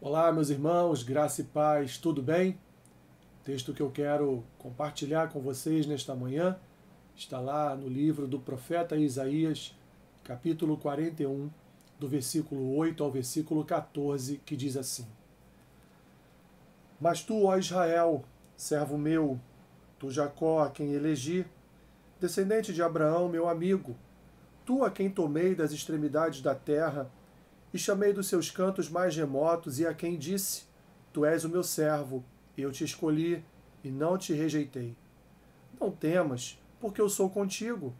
Olá, meus irmãos, graça e paz, tudo bem? O texto que eu quero compartilhar com vocês nesta manhã está lá no livro do profeta Isaías, capítulo 41, do versículo 8 ao versículo 14, que diz assim: Mas tu, ó Israel, servo meu, tu Jacó, a quem elegi, descendente de Abraão, meu amigo, tu a quem tomei das extremidades da terra, e chamei dos seus cantos mais remotos, e a quem disse: Tu és o meu servo, eu te escolhi e não te rejeitei. Não temas, porque eu sou contigo.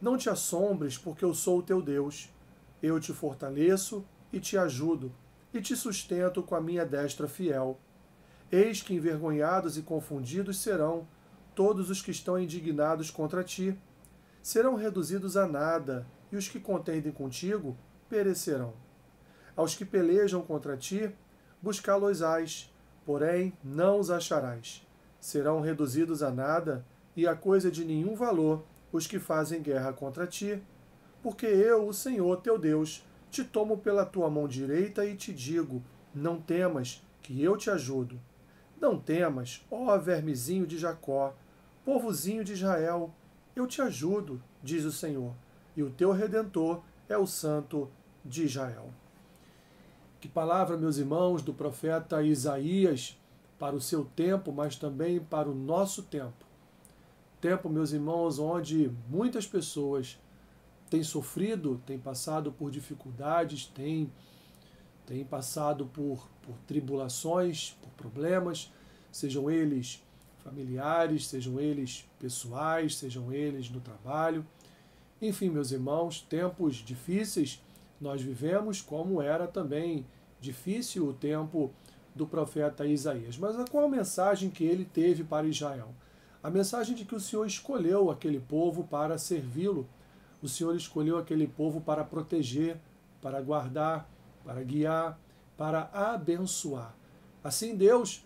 Não te assombres, porque eu sou o teu Deus. Eu te fortaleço e te ajudo, e te sustento com a minha destra fiel. Eis que envergonhados e confundidos serão todos os que estão indignados contra ti. Serão reduzidos a nada, e os que contendem contigo perecerão. Aos que pelejam contra ti, buscá-los-ás, porém não os acharás. Serão reduzidos a nada e a coisa de nenhum valor os que fazem guerra contra ti, porque eu, o Senhor teu Deus, te tomo pela tua mão direita e te digo: não temas, que eu te ajudo. Não temas, ó vermezinho de Jacó, povozinho de Israel, eu te ajudo, diz o Senhor, e o teu redentor é o Santo de Israel. Que palavra, meus irmãos, do profeta Isaías para o seu tempo, mas também para o nosso tempo. Tempo, meus irmãos, onde muitas pessoas têm sofrido, têm passado por dificuldades, têm, têm passado por, por tribulações, por problemas, sejam eles familiares, sejam eles pessoais, sejam eles no trabalho. Enfim, meus irmãos, tempos difíceis nós vivemos, como era também difícil o tempo do profeta Isaías. Mas qual mensagem que ele teve para Israel? A mensagem de que o Senhor escolheu aquele povo para servi-lo, o Senhor escolheu aquele povo para proteger, para guardar, para guiar, para abençoar. Assim, Deus,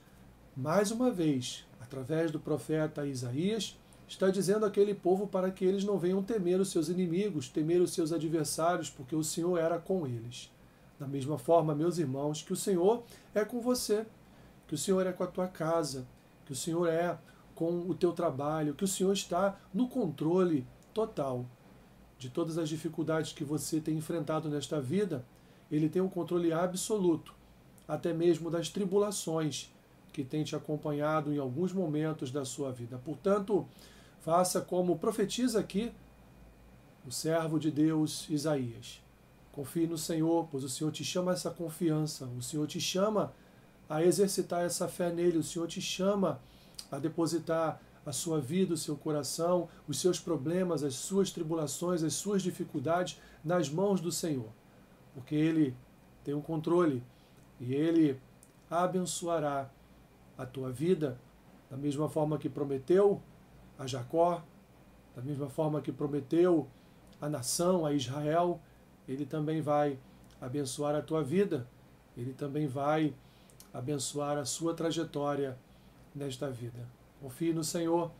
mais uma vez, através do profeta Isaías, está dizendo àquele povo para que eles não venham temer os seus inimigos, temer os seus adversários, porque o Senhor era com eles. Da mesma forma, meus irmãos, que o Senhor é com você, que o Senhor é com a tua casa, que o Senhor é com o teu trabalho, que o Senhor está no controle total de todas as dificuldades que você tem enfrentado nesta vida. Ele tem um controle absoluto, até mesmo das tribulações que tem te acompanhado em alguns momentos da sua vida. Portanto, Faça como profetiza aqui o servo de Deus Isaías. Confie no Senhor, pois o Senhor te chama a essa confiança, o Senhor te chama a exercitar essa fé nele, o Senhor te chama a depositar a sua vida, o seu coração, os seus problemas, as suas tribulações, as suas dificuldades nas mãos do Senhor. Porque Ele tem o um controle e Ele abençoará a tua vida da mesma forma que prometeu a Jacó, da mesma forma que prometeu a nação, a Israel, ele também vai abençoar a tua vida, ele também vai abençoar a sua trajetória nesta vida. Confie no Senhor,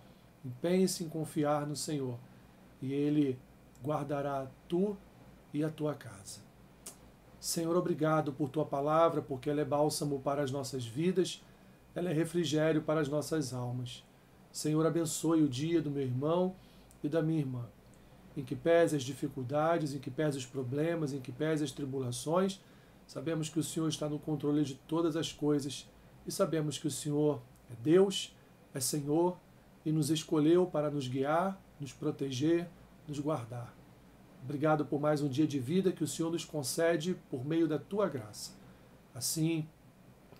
empenhe-se em confiar no Senhor, e ele guardará tu e a tua casa. Senhor, obrigado por tua palavra, porque ela é bálsamo para as nossas vidas, ela é refrigério para as nossas almas. Senhor, abençoe o dia do meu irmão e da minha irmã, em que pese as dificuldades, em que pese os problemas, em que pese as tribulações. Sabemos que o Senhor está no controle de todas as coisas e sabemos que o Senhor é Deus, é Senhor e nos escolheu para nos guiar, nos proteger, nos guardar. Obrigado por mais um dia de vida que o Senhor nos concede por meio da tua graça. Assim,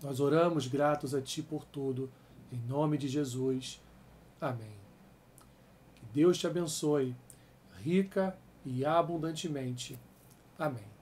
nós oramos gratos a Ti por tudo, em nome de Jesus. Amém. Que Deus te abençoe, rica e abundantemente. Amém.